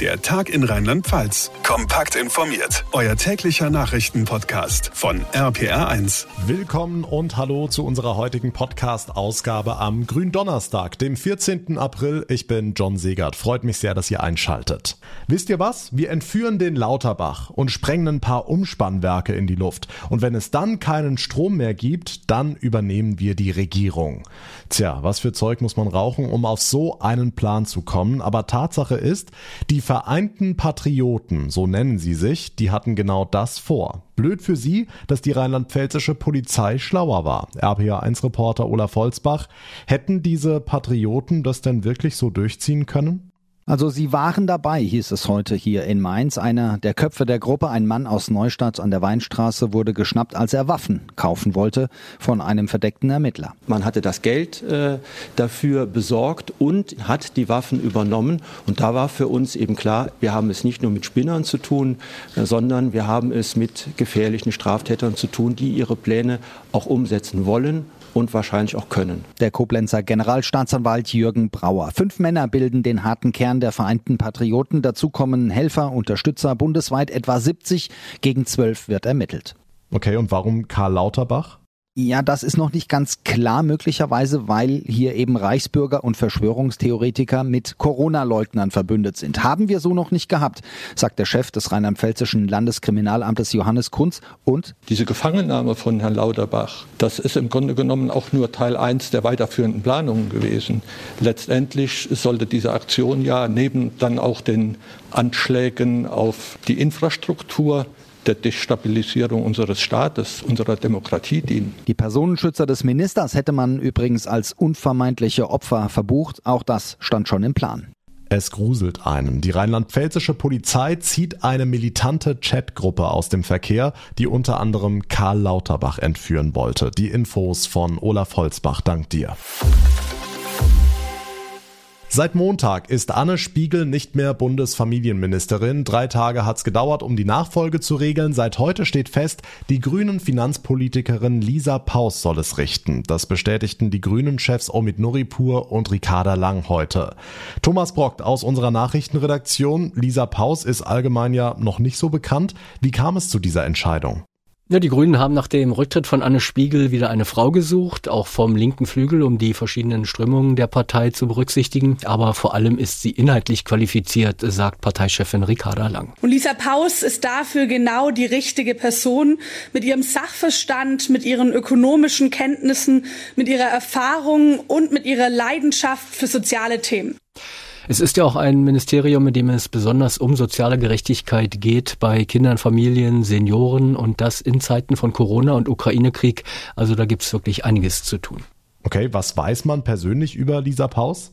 Der Tag in Rheinland-Pfalz. Kompakt informiert. Euer täglicher Nachrichtenpodcast von RPR1. Willkommen und hallo zu unserer heutigen Podcast-Ausgabe am Gründonnerstag, dem 14. April. Ich bin John Segert. Freut mich sehr, dass ihr einschaltet. Wisst ihr was? Wir entführen den Lauterbach und sprengen ein paar Umspannwerke in die Luft. Und wenn es dann keinen Strom mehr gibt, dann übernehmen wir die Regierung. Tja, was für Zeug muss man rauchen, um auf so einen Plan zu kommen? Aber Tatsache ist, die Vereinten Patrioten, so nennen sie sich, die hatten genau das vor. Blöd für sie, dass die rheinland-pfälzische Polizei schlauer war. RPA1-Reporter Olaf Holzbach, hätten diese Patrioten das denn wirklich so durchziehen können? Also sie waren dabei, hieß es heute hier in Mainz. Einer der Köpfe der Gruppe, ein Mann aus Neustadt an der Weinstraße, wurde geschnappt, als er Waffen kaufen wollte von einem verdeckten Ermittler. Man hatte das Geld äh, dafür besorgt und hat die Waffen übernommen. Und da war für uns eben klar, wir haben es nicht nur mit Spinnern zu tun, äh, sondern wir haben es mit gefährlichen Straftätern zu tun, die ihre Pläne auch umsetzen wollen und wahrscheinlich auch können. Der Koblenzer Generalstaatsanwalt Jürgen Brauer. Fünf Männer bilden den harten Kern der Vereinten Patrioten. Dazu kommen Helfer, Unterstützer, bundesweit etwa 70. Gegen zwölf wird ermittelt. Okay, und warum Karl Lauterbach? Ja, das ist noch nicht ganz klar, möglicherweise, weil hier eben Reichsbürger und Verschwörungstheoretiker mit Corona-Leugnern verbündet sind. Haben wir so noch nicht gehabt, sagt der Chef des rheinland-pfälzischen Landeskriminalamtes Johannes Kunz. Und diese Gefangennahme von Herrn Lauterbach, das ist im Grunde genommen auch nur Teil 1 der weiterführenden Planungen gewesen. Letztendlich sollte diese Aktion ja neben dann auch den Anschlägen auf die Infrastruktur der Destabilisierung unseres Staates, unserer Demokratie dienen. Die Personenschützer des Ministers hätte man übrigens als unvermeintliche Opfer verbucht. Auch das stand schon im Plan. Es gruselt einen. Die rheinland-pfälzische Polizei zieht eine militante Chatgruppe aus dem Verkehr, die unter anderem Karl Lauterbach entführen wollte. Die Infos von Olaf Holzbach, dank dir. Seit Montag ist Anne Spiegel nicht mehr Bundesfamilienministerin. Drei Tage hat's gedauert, um die Nachfolge zu regeln. Seit heute steht fest, die grünen Finanzpolitikerin Lisa Paus soll es richten. Das bestätigten die grünen Chefs Omid Nuripur und Ricarda Lang heute. Thomas Brockt aus unserer Nachrichtenredaktion. Lisa Paus ist allgemein ja noch nicht so bekannt. Wie kam es zu dieser Entscheidung? Ja, die Grünen haben nach dem Rücktritt von Anne Spiegel wieder eine Frau gesucht, auch vom linken Flügel, um die verschiedenen Strömungen der Partei zu berücksichtigen. Aber vor allem ist sie inhaltlich qualifiziert, sagt Parteichefin Ricarda Lang. Und Lisa Paus ist dafür genau die richtige Person mit ihrem Sachverstand, mit ihren ökonomischen Kenntnissen, mit ihrer Erfahrung und mit ihrer Leidenschaft für soziale Themen. Es ist ja auch ein Ministerium, in dem es besonders um soziale Gerechtigkeit geht bei Kindern, Familien, Senioren und das in Zeiten von Corona und Ukraine-Krieg. Also da gibt es wirklich einiges zu tun. Okay, was weiß man persönlich über Lisa Paus?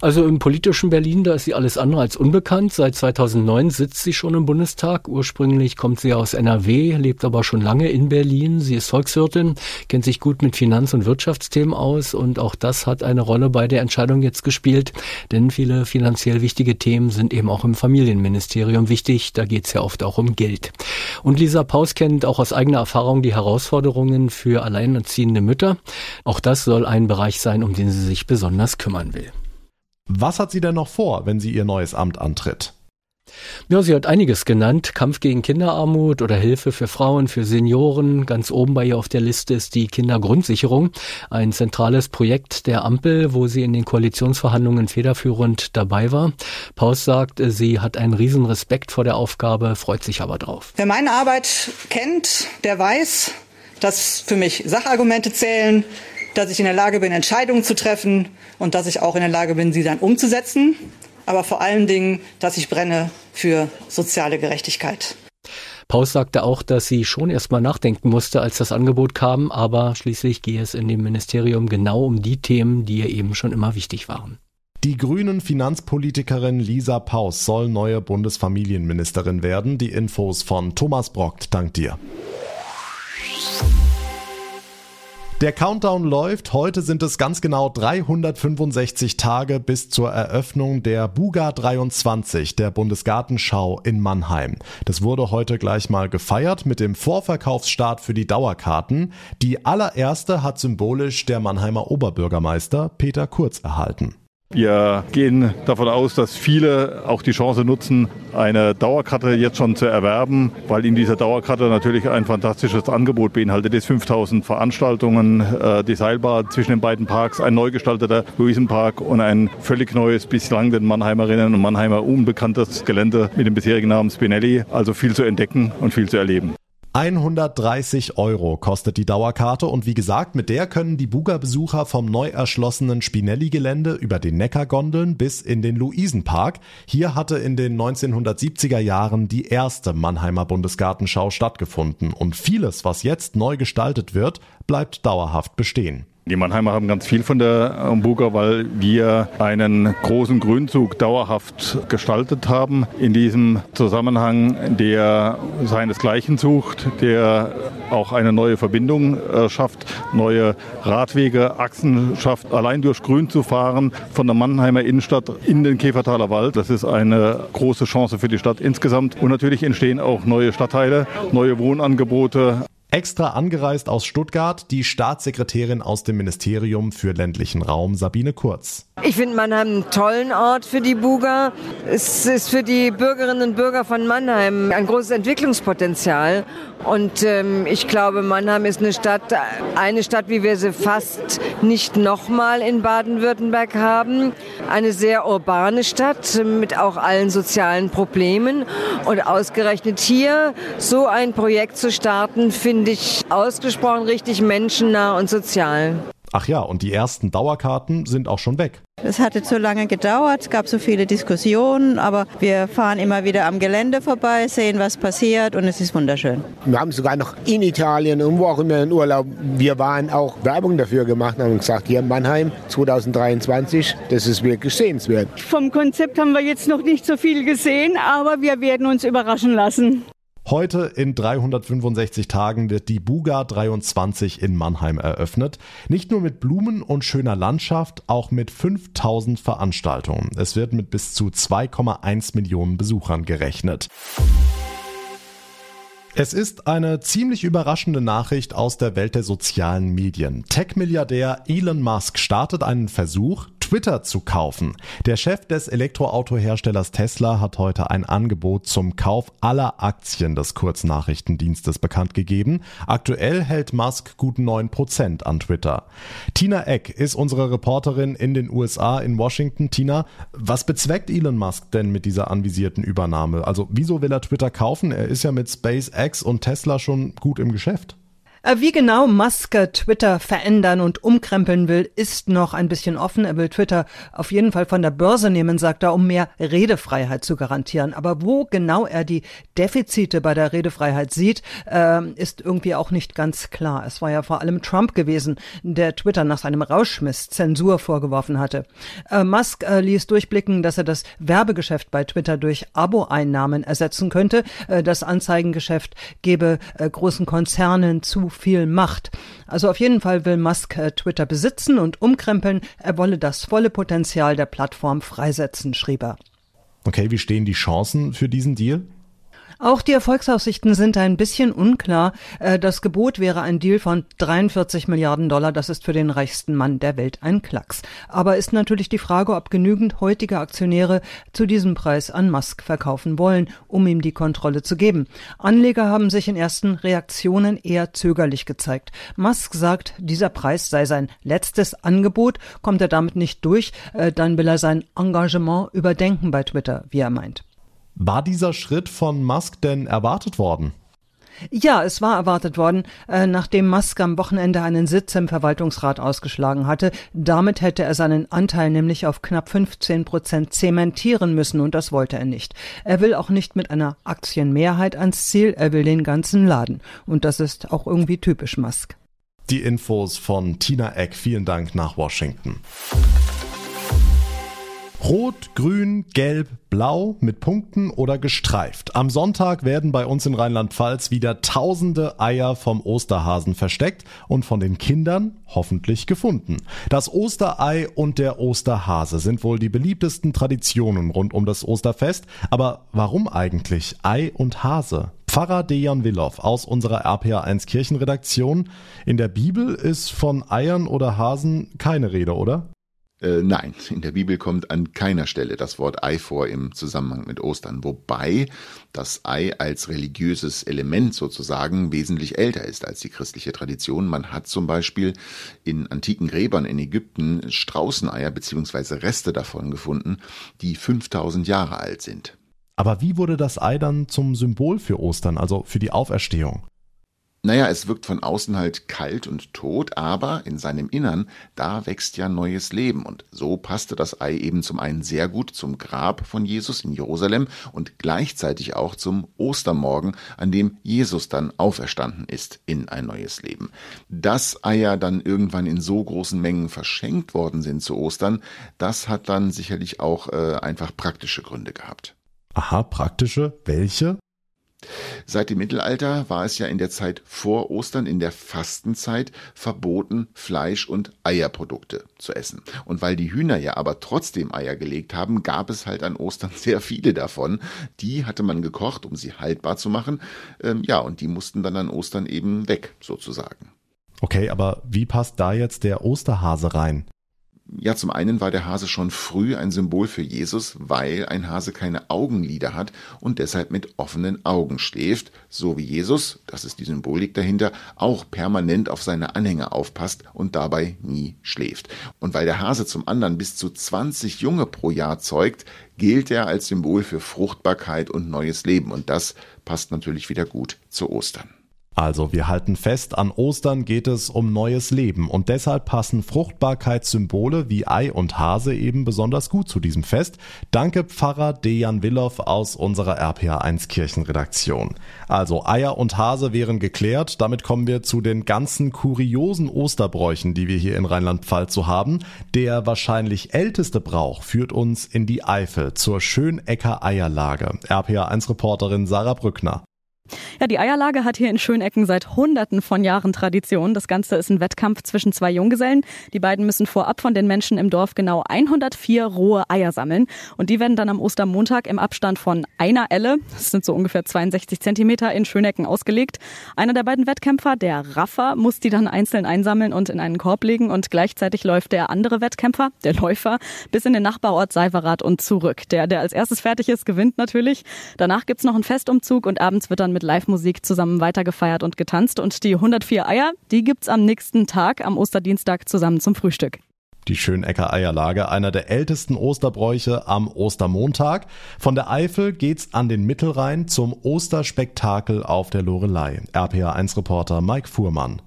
Also im politischen Berlin, da ist sie alles andere als unbekannt. Seit 2009 sitzt sie schon im Bundestag. Ursprünglich kommt sie aus NRW, lebt aber schon lange in Berlin. Sie ist Volkswirtin, kennt sich gut mit Finanz- und Wirtschaftsthemen aus und auch das hat eine Rolle bei der Entscheidung jetzt gespielt. Denn viele finanziell wichtige Themen sind eben auch im Familienministerium wichtig. Da geht es ja oft auch um Geld. Und Lisa Paus kennt auch aus eigener Erfahrung die Herausforderungen für alleinerziehende Mütter. Auch das soll ein Bereich sein, um den sie sich besonders kümmern will. Was hat sie denn noch vor, wenn sie ihr neues Amt antritt? Ja, sie hat einiges genannt. Kampf gegen Kinderarmut oder Hilfe für Frauen, für Senioren. Ganz oben bei ihr auf der Liste ist die Kindergrundsicherung. Ein zentrales Projekt der Ampel, wo sie in den Koalitionsverhandlungen federführend dabei war. Paus sagt, sie hat einen riesen Respekt vor der Aufgabe, freut sich aber drauf. Wer meine Arbeit kennt, der weiß, dass für mich Sachargumente zählen, dass ich in der Lage bin, Entscheidungen zu treffen und dass ich auch in der Lage bin, sie dann umzusetzen. Aber vor allen Dingen, dass ich brenne für soziale Gerechtigkeit. Paus sagte auch, dass sie schon erstmal nachdenken musste, als das Angebot kam, aber schließlich gehe es in dem Ministerium genau um die Themen, die ihr eben schon immer wichtig waren. Die grünen Finanzpolitikerin Lisa Paus soll neue Bundesfamilienministerin werden. Die Infos von Thomas Brockt. Dank dir. Der Countdown läuft. Heute sind es ganz genau 365 Tage bis zur Eröffnung der Buga 23, der Bundesgartenschau in Mannheim. Das wurde heute gleich mal gefeiert mit dem Vorverkaufsstart für die Dauerkarten. Die allererste hat symbolisch der Mannheimer Oberbürgermeister Peter Kurz erhalten. Wir gehen davon aus, dass viele auch die Chance nutzen, eine Dauerkarte jetzt schon zu erwerben, weil in dieser Dauerkarte natürlich ein fantastisches Angebot beinhaltet ist. 5000 Veranstaltungen, äh, die Seilbahn zwischen den beiden Parks, ein neu gestalteter Luisenpark und ein völlig neues, bislang den Mannheimerinnen und Mannheimer unbekanntes Gelände mit dem bisherigen Namen Spinelli. Also viel zu entdecken und viel zu erleben. 130 Euro kostet die Dauerkarte und wie gesagt, mit der können die Buga-Besucher vom neu erschlossenen Spinelli-Gelände über den Neckargondeln bis in den Luisenpark. Hier hatte in den 1970er Jahren die erste Mannheimer Bundesgartenschau stattgefunden und vieles, was jetzt neu gestaltet wird, bleibt dauerhaft bestehen. Die Mannheimer haben ganz viel von der Hamburger, weil wir einen großen Grünzug dauerhaft gestaltet haben. In diesem Zusammenhang, der seinesgleichen sucht, der auch eine neue Verbindung äh, schafft, neue Radwege, Achsen schafft, allein durch Grün zu fahren von der Mannheimer Innenstadt in den Käfertaler Wald. Das ist eine große Chance für die Stadt insgesamt. Und natürlich entstehen auch neue Stadtteile, neue Wohnangebote. Extra angereist aus Stuttgart die Staatssekretärin aus dem Ministerium für ländlichen Raum Sabine Kurz. Ich finde Mannheim einen tollen Ort für die Buga. Es ist für die Bürgerinnen und Bürger von Mannheim ein großes Entwicklungspotenzial. Und ähm, ich glaube, Mannheim ist eine Stadt, eine Stadt, wie wir sie fast nicht nochmal in Baden-Württemberg haben. Eine sehr urbane Stadt mit auch allen sozialen Problemen. Und ausgerechnet hier so ein Projekt zu starten, finde ich ausgesprochen richtig menschennah und sozial. Ach ja, und die ersten Dauerkarten sind auch schon weg. Es hatte zu lange gedauert, es gab so viele Diskussionen, aber wir fahren immer wieder am Gelände vorbei, sehen, was passiert und es ist wunderschön. Wir haben sogar noch in Italien und wo auch immer in Urlaub, wir waren auch Werbung dafür gemacht und haben gesagt, hier in Mannheim 2023, das ist wirklich sehenswert. Vom Konzept haben wir jetzt noch nicht so viel gesehen, aber wir werden uns überraschen lassen. Heute in 365 Tagen wird die Buga 23 in Mannheim eröffnet. Nicht nur mit Blumen und schöner Landschaft, auch mit 5000 Veranstaltungen. Es wird mit bis zu 2,1 Millionen Besuchern gerechnet. Es ist eine ziemlich überraschende Nachricht aus der Welt der sozialen Medien. Tech-Milliardär Elon Musk startet einen Versuch, Twitter zu kaufen. Der Chef des Elektroautoherstellers Tesla hat heute ein Angebot zum Kauf aller Aktien des Kurznachrichtendienstes bekannt gegeben. Aktuell hält Musk gut 9% an Twitter. Tina Eck ist unsere Reporterin in den USA in Washington. Tina, was bezweckt Elon Musk denn mit dieser anvisierten Übernahme? Also wieso will er Twitter kaufen? Er ist ja mit SpaceX und Tesla schon gut im Geschäft. Äh, wie genau Musk Twitter verändern und umkrempeln will, ist noch ein bisschen offen. Er will Twitter auf jeden Fall von der Börse nehmen, sagt er, um mehr Redefreiheit zu garantieren. Aber wo genau er die Defizite bei der Redefreiheit sieht, äh, ist irgendwie auch nicht ganz klar. Es war ja vor allem Trump gewesen, der Twitter nach seinem Rauschmiss Zensur vorgeworfen hatte. Äh, Musk äh, ließ durchblicken, dass er das Werbegeschäft bei Twitter durch Abo-Einnahmen ersetzen könnte. Das Anzeigengeschäft gebe großen Konzernen zu viel Macht. Also auf jeden Fall will Musk äh, Twitter besitzen und umkrempeln. Er wolle das volle Potenzial der Plattform freisetzen, schrieb er. Okay, wie stehen die Chancen für diesen Deal? Auch die Erfolgsaussichten sind ein bisschen unklar. Äh, das Gebot wäre ein Deal von 43 Milliarden Dollar. Das ist für den reichsten Mann der Welt ein Klacks. Aber ist natürlich die Frage, ob genügend heutige Aktionäre zu diesem Preis an Musk verkaufen wollen, um ihm die Kontrolle zu geben. Anleger haben sich in ersten Reaktionen eher zögerlich gezeigt. Musk sagt, dieser Preis sei sein letztes Angebot. Kommt er damit nicht durch, äh, dann will er sein Engagement überdenken bei Twitter, wie er meint. War dieser Schritt von Musk denn erwartet worden? Ja, es war erwartet worden, äh, nachdem Musk am Wochenende einen Sitz im Verwaltungsrat ausgeschlagen hatte. Damit hätte er seinen Anteil nämlich auf knapp 15 Prozent zementieren müssen und das wollte er nicht. Er will auch nicht mit einer Aktienmehrheit ans Ziel, er will den ganzen Laden. Und das ist auch irgendwie typisch Musk. Die Infos von Tina Eck. Vielen Dank nach Washington. Rot, Grün, Gelb, Blau mit Punkten oder gestreift. Am Sonntag werden bei uns in Rheinland-Pfalz wieder tausende Eier vom Osterhasen versteckt und von den Kindern hoffentlich gefunden. Das Osterei und der Osterhase sind wohl die beliebtesten Traditionen rund um das Osterfest. Aber warum eigentlich Ei und Hase? Pfarrer Dejan Willow aus unserer RPA1 Kirchenredaktion. In der Bibel ist von Eiern oder Hasen keine Rede, oder? Äh, nein, in der Bibel kommt an keiner Stelle das Wort Ei vor im Zusammenhang mit Ostern, wobei das Ei als religiöses Element sozusagen wesentlich älter ist als die christliche Tradition. Man hat zum Beispiel in antiken Gräbern in Ägypten Straußeneier bzw. Reste davon gefunden, die 5000 Jahre alt sind. Aber wie wurde das Ei dann zum Symbol für Ostern, also für die Auferstehung? Naja, es wirkt von außen halt kalt und tot, aber in seinem Innern, da wächst ja neues Leben. Und so passte das Ei eben zum einen sehr gut zum Grab von Jesus in Jerusalem und gleichzeitig auch zum Ostermorgen, an dem Jesus dann auferstanden ist in ein neues Leben. Dass Eier dann irgendwann in so großen Mengen verschenkt worden sind zu Ostern, das hat dann sicherlich auch äh, einfach praktische Gründe gehabt. Aha, praktische. Welche? Seit dem Mittelalter war es ja in der Zeit vor Ostern, in der Fastenzeit, verboten, Fleisch und Eierprodukte zu essen. Und weil die Hühner ja aber trotzdem Eier gelegt haben, gab es halt an Ostern sehr viele davon. Die hatte man gekocht, um sie haltbar zu machen. Ähm, ja, und die mussten dann an Ostern eben weg, sozusagen. Okay, aber wie passt da jetzt der Osterhase rein? Ja, zum einen war der Hase schon früh ein Symbol für Jesus, weil ein Hase keine Augenlider hat und deshalb mit offenen Augen schläft, so wie Jesus, das ist die Symbolik dahinter, auch permanent auf seine Anhänger aufpasst und dabei nie schläft. Und weil der Hase zum anderen bis zu 20 Junge pro Jahr zeugt, gilt er als Symbol für Fruchtbarkeit und neues Leben und das passt natürlich wieder gut zu Ostern. Also wir halten fest, an Ostern geht es um neues Leben und deshalb passen Fruchtbarkeitssymbole wie Ei und Hase eben besonders gut zu diesem Fest. Danke Pfarrer Dejan Willow aus unserer RPA1 Kirchenredaktion. Also Eier und Hase wären geklärt, damit kommen wir zu den ganzen kuriosen Osterbräuchen, die wir hier in Rheinland-Pfalz so haben. Der wahrscheinlich älteste Brauch führt uns in die Eifel zur Schönecker Eierlage. RPA1 Reporterin Sarah Brückner. Ja, die Eierlage hat hier in Schönecken seit Hunderten von Jahren Tradition. Das Ganze ist ein Wettkampf zwischen zwei Junggesellen. Die beiden müssen vorab von den Menschen im Dorf genau 104 rohe Eier sammeln. Und die werden dann am Ostermontag im Abstand von einer Elle, das sind so ungefähr 62 Zentimeter, in Schönecken ausgelegt. Einer der beiden Wettkämpfer, der Raffer, muss die dann einzeln einsammeln und in einen Korb legen. Und gleichzeitig läuft der andere Wettkämpfer, der Läufer, bis in den Nachbarort Seiverath und zurück. Der, der als erstes fertig ist, gewinnt natürlich. Danach gibt's noch einen Festumzug und abends wird dann mit mit Live-Musik zusammen weitergefeiert und getanzt. Und die 104 Eier, die gibt's am nächsten Tag, am Osterdienstag, zusammen zum Frühstück. Die Schönecker Eierlage, einer der ältesten Osterbräuche am Ostermontag. Von der Eifel geht's an den Mittelrhein zum Osterspektakel auf der Lorelei. RPA1-Reporter Mike Fuhrmann.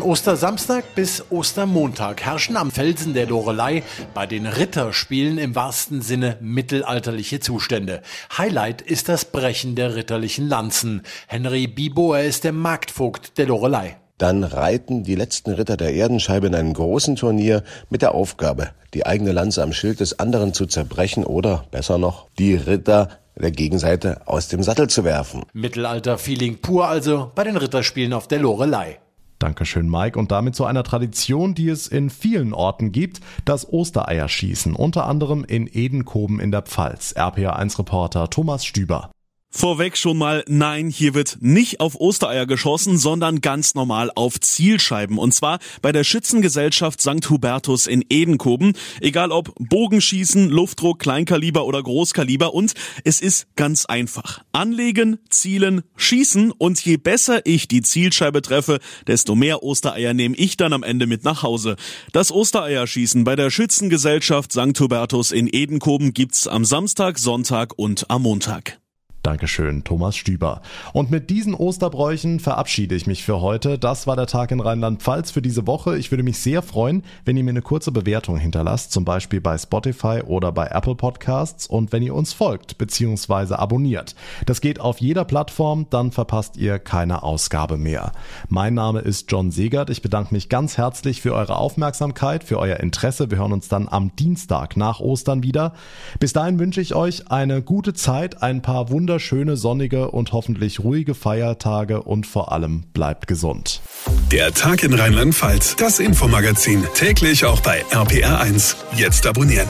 Von Ostersamstag bis Ostermontag herrschen am Felsen der Lorelei bei den Ritterspielen im wahrsten Sinne mittelalterliche Zustände. Highlight ist das Brechen der ritterlichen Lanzen. Henry Biboer ist der Marktvogt der Lorelei. Dann reiten die letzten Ritter der Erdenscheibe in einem großen Turnier mit der Aufgabe, die eigene Lanze am Schild des anderen zu zerbrechen oder, besser noch, die Ritter der Gegenseite aus dem Sattel zu werfen. Mittelalter-Feeling pur also bei den Ritterspielen auf der Lorelei. Dankeschön, Mike. Und damit zu einer Tradition, die es in vielen Orten gibt, das Ostereierschießen, unter anderem in Edenkoben in der Pfalz. RPA1-Reporter Thomas Stüber. Vorweg schon mal, nein, hier wird nicht auf Ostereier geschossen, sondern ganz normal auf Zielscheiben. Und zwar bei der Schützengesellschaft St. Hubertus in Edenkoben. Egal ob Bogenschießen, Luftdruck, Kleinkaliber oder Großkaliber. Und es ist ganz einfach. Anlegen, zielen, schießen. Und je besser ich die Zielscheibe treffe, desto mehr Ostereier nehme ich dann am Ende mit nach Hause. Das Ostereierschießen bei der Schützengesellschaft St. Hubertus in Edenkoben gibt's am Samstag, Sonntag und am Montag. Dankeschön, Thomas Stüber. Und mit diesen Osterbräuchen verabschiede ich mich für heute. Das war der Tag in Rheinland-Pfalz für diese Woche. Ich würde mich sehr freuen, wenn ihr mir eine kurze Bewertung hinterlasst, zum Beispiel bei Spotify oder bei Apple Podcasts und wenn ihr uns folgt bzw. abonniert. Das geht auf jeder Plattform, dann verpasst ihr keine Ausgabe mehr. Mein Name ist John Segert. Ich bedanke mich ganz herzlich für eure Aufmerksamkeit, für euer Interesse. Wir hören uns dann am Dienstag nach Ostern wieder. Bis dahin wünsche ich euch eine gute Zeit, ein paar wunderbare wunderschöne, sonnige und hoffentlich ruhige Feiertage und vor allem bleibt gesund. Der Tag in Rheinland-Pfalz, das Infomagazin, täglich auch bei RPR1. Jetzt abonnieren.